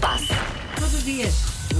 passe. Todos os dias.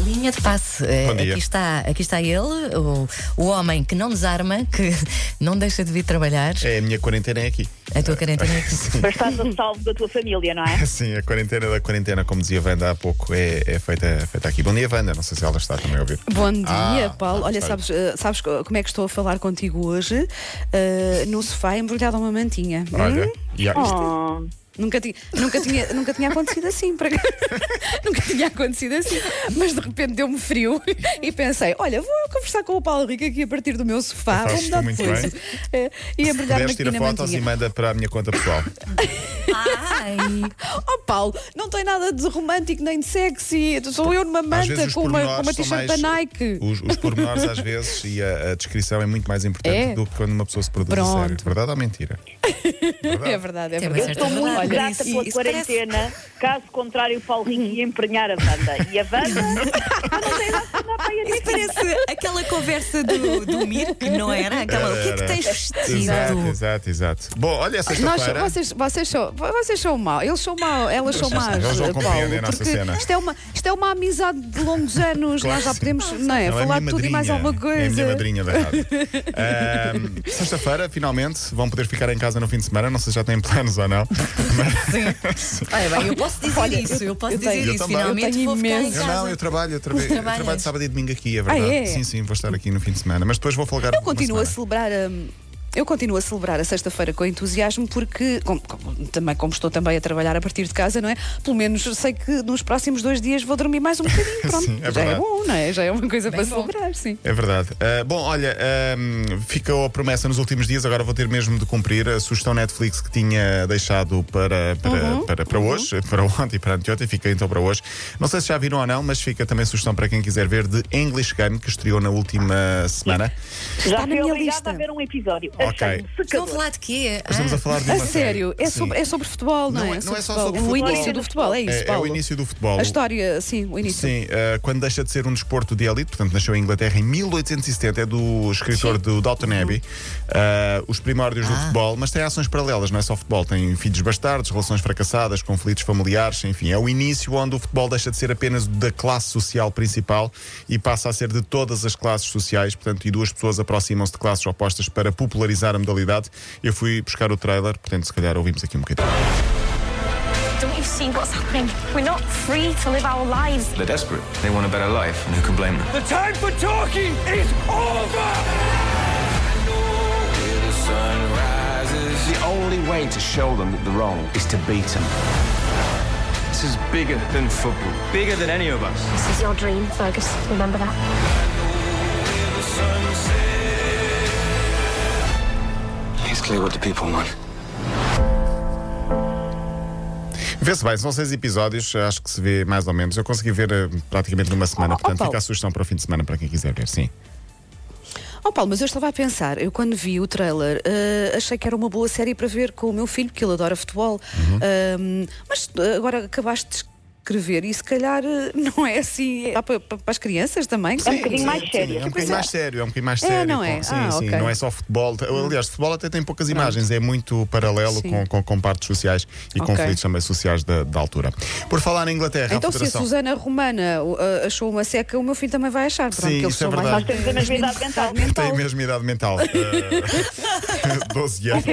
Linha de passe. Eh, Bom dia. Aqui está, aqui está ele, o, o homem que não desarma, que não deixa de vir trabalhar. É, a minha quarentena é aqui. A tua quarentena é aqui. Mas estás a salvo da tua família, não é? Sim, a quarentena da quarentena, como dizia a Wanda há pouco, é, é feita, feita aqui. Bom dia, Wanda. Não sei se ela está também a ouvir. Bom dia, Ah, Paulo. ah, Olha, sabes, eh, sabes co- como é que estou a falar contigo hoje? Eh, no sofá, embrulhada uma mantinha. Olha, Hum? e há- Oh, Nunca, ti- nunca, tinha, nunca tinha acontecido assim. para- nunca tinha acontecido assim. Mas de repente deu-me frio e pensei: olha, vou conversar com o Paulo Rico aqui a partir do meu sofá. Fazes Vou mudar depois. bem. Eh, e embrulhar-me Puderes aqui tira na fotos e manda para a minha conta pessoal. Ai, Oh, Paulo, não tem nada de romântico nem de sexy. Sou eu numa manta com uma, com uma t-shirt da Nike. Os, os pormenores às vezes e a, a descrição é muito mais importante É? do que quando uma pessoa se produz a Pronto. sério. Verdade ou mentira? É verdade, é Tem uma verdade. Verdade grata nisso. pela Isso quarentena. Caso contrário, o Paulo Rico ia emprenhar a Wanda. E a Wanda não tem nada para andar para aí a Isso parece aquela conversa do, do Mir, que não era? Aquela, o que é que tens vestido? Exato, exato, exato. Bom, olha, Nós, sexta-feira. vocês, vocês, são, vocês são mau, eles são mau, elas são más. eles não Paulo, compreendem a nossa cena. Isto é, uma, isto é uma amizade de longos anos, Claro nós já podemos não é, Ela é falar minha de tudo e mais alguma É a minha coisa. madrinha da rádio. Sexta-feira, finalmente, vão poder ficar em casa no fim de semana. Não sei se já têm planos ou não. Olha bem, eu posso dizer Olha, isso, eu posso eu dizer tenho- eu isso. também. Finalmente Eu tenho vou ficar em. Eu casa. não, eu trabalho, eu, trabalho, eu trabalho de sábado e domingo aqui, é verdade. Ah, é? Sim, sim, vou estar aqui no fim de semana. Mas depois vou folgar. Eu uma continuo a semana. celebrar a. Eu continuo a celebrar a sexta-feira com entusiasmo porque, como- como- também como estou também a trabalhar a partir de casa, não é? Pelo menos sei que nos próximos dois dias vou dormir mais um bocadinho, pronto. Sim, é Já é bom, não é? Já é uma coisa Bem para bom. celebrar, sim. É verdade. Ah, bom, olha, ahm, ficou a promessa nos últimos dias, agora vou ter mesmo de cumprir a sugestão Netflix que tinha deixado para, para, Uhum, para, para hoje, para ontem e para anteontem, fica então para hoje. Não sei se já viram ou não, mas fica também a sugestão para quem quiser ver de English Game, que estreou na última semana. Já na fui minha lista. a ver um episódio. Ok. Achei-me Estão a falar de quê? Estamos Ah, a falar de A uma sério, série. é sobre, é sobre futebol, não, Não é? é- não é só futebol. sobre O futebol. início do futebol, é isso, É, é Paulo. o início do futebol. A história, sim, o início. Sim, eh, quando deixa de ser um desporto de elite, portanto nasceu em Inglaterra em 1870, é do escritor do Dalton Abbey, eh, os primórdios do Ah. futebol, mas tem ações paralelas, não é só futebol, tem filhos bastardos, relações fracassadas, conflitos familiares, enfim, é o início onde o futebol deixa de ser apenas da classe social principal e passa a ser de todas as classes sociais, portanto, e duas pessoas aproximam-se de classes opostas para popularizar a modalidade. Eu fui buscar o trailer, portanto, se calhar ouvimos aqui um bocadinho. Don't you see what's happening? We're not free to live our lives. They're desperate. They want a better life, and who can blame them? The time for talking is over! The only way to show them that they're wrong is to beat them. This is bigger than football. Bigger than any of us. This is your dream, Fergus. Remember that. Clear what the people want. Vê-se bem, são seis episódios, acho que se vê mais ou menos. Eu consegui ver eh, praticamente numa semana, Oh, oh, portanto Paulo. fica a sugestão para o fim de semana para quem quiser ver, sim. Oh Paulo, mas eu estava a pensar, eu quando vi o trailer eh, achei que era uma boa série para ver com o meu filho, porque ele adora futebol. Uhum. Ahm, mas eh, agora acabaste de escrever e se calhar eh, não é assim dá para, para as crianças também. É um bocadinho mais Sim, séria. é um bocadinho mais sério, é um bocadinho mais É, sério. não com- é? Sim, Ah, sim, ok. não é só futebol. Aliás, futebol até tem poucas imagens, é muito paralelo Sim. com, com, com partes sociais e Ok. conflitos também sociais da, da altura. Por falar na Inglaterra, Então, a se a Federação. Susana Romana uh, achou uma seca, o meu filho também vai achar. Pronto, Sim, isso é são mais- verdade. Nós temos a mesma idade mental. Tem a mesma idade mental. eh, 12 anos.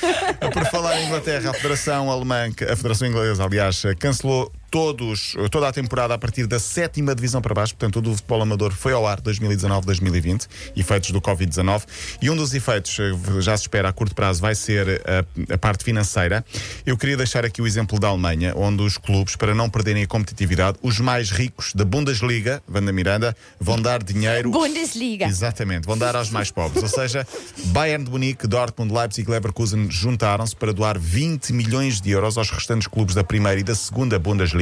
Por falar em Inglaterra, a Federação Alemã, a Federação Inglesa, aliás, cancelou todos, toda a temporada a partir da sétima divisão para baixo, portanto, todo o futebol amador foi ao ar 2019-2020, efeitos do Covid-19, e um dos efeitos, eh, já se espera a curto prazo, vai ser a, a parte financeira. Eu queria deixar aqui o exemplo da Alemanha, onde os clubes, para não perderem a competitividade, os mais ricos da Bundesliga, Vanda Miranda, vão dar dinheiro. Bundesliga. Exatamente, vão dar aos mais pobres. Ou seja, Bayern de Munique, Dortmund, Leipzig e Leverkusen juntaram-se para doar 20 milhões de euros aos restantes clubes da primeira e da segunda Bundesliga.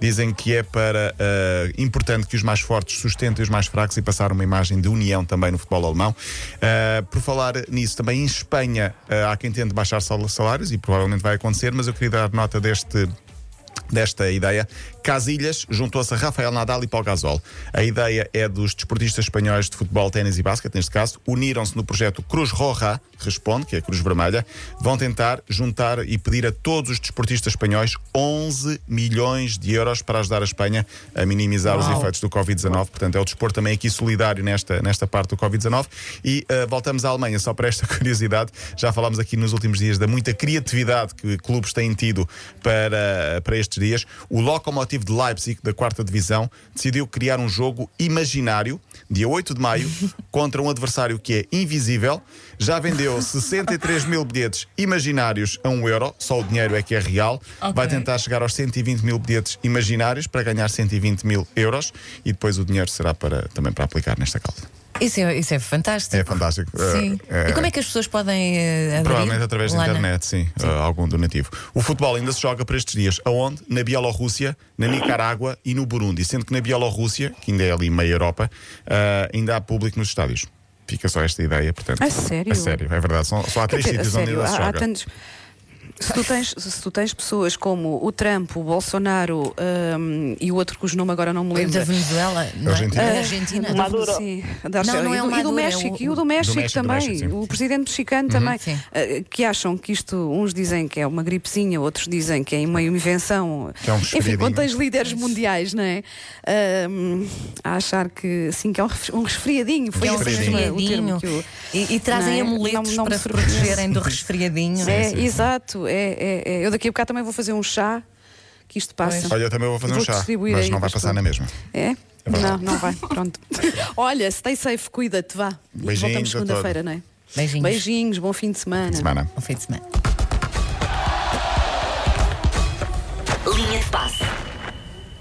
Dizem que é para eh, importante que os mais fortes sustentem os mais fracos e passar uma imagem de união também no futebol alemão. Eh, por falar nisso, também em Espanha eh, há quem tente baixar sal- salários e provavelmente vai acontecer, mas eu queria dar nota deste desta ideia. Casilhas juntou-se a Rafael Nadal e Paul Gasol. A ideia é dos desportistas espanhóis de futebol, ténis e basquete, neste caso, uniram-se no projeto Cruz Roja, responde, que é a Cruz Vermelha, vão tentar juntar e pedir a todos os desportistas espanhóis 11 milhões de euros para ajudar a Espanha a minimizar os efeitos do Covid-19. Portanto, é o desporto também aqui solidário nesta, nesta parte do Covid-19. E uh, voltamos à Alemanha, só para esta curiosidade. Já falámos aqui nos últimos dias da muita criatividade que clubes têm tido para, para estes dias. O Lokomotiv de Leipzig, da quarta divisão, decidiu criar um jogo imaginário, dia 8 de maio, contra um adversário que é invisível. Já vendeu 63 mil bilhetes imaginários a 1 euro, só o dinheiro é que é real. Ok. Vai tentar chegar aos 120 mil bilhetes imaginários para ganhar 120 mil euros e depois o dinheiro será para, também para aplicar nesta causa. Isso é, isso é fantástico. É fantástico. Sim. Eh, E como é que as pessoas podem eh, aderir? Provavelmente através da internet, sim, uh, algum donativo. O futebol ainda se joga para estes dias. Aonde? Na Bielorrússia, na Nicarágua e no Burundi. Sendo que na Bielorrússia, que ainda é ali meia Europa, uh, ainda há público nos estádios. Fica só esta ideia, portanto. A sério? A sério, é verdade. São, só há três sítios onde ainda se há, há joga. tantos. Se tu, tens, se tu tens pessoas como o Trump, o Bolsonaro hum, e o outro cujo nome agora não me lembro. Da Venezuela, não é? Argentina. Da Argentina. Do- Maduro. Sim, da Não, não é e, o do, e do Maduro, é México, o- e o do México, Do México, do também, México, sim. o presidente mexicano também, sim. eh, que acham que isto, uns dizem que é uma gripezinha, outros dizem que é uma invenção. Que é um Enfim, quando tens líderes mundiais, não é? Hum, a achar que sim, que é um res- um resfriadinho. Foi é um resfriadinho. o termo que o- E, e trazem é? amuletos Não- não me para se protegerem do resfriadinho. É, exato. É, é, é. Eu daqui a bocado também vou fazer um chá que isto passa. Olha, eu também vou fazer um Vou chá, distribuir mas não vai passar na mesma. É? não, não vai. Pronto. Olha, stay safe, cuida-te, vá. E Beijinhos voltamos a segunda-feira, não é? Beijinhos. Beijinhos, bom fim de semana. Semana. Bom fim de semana.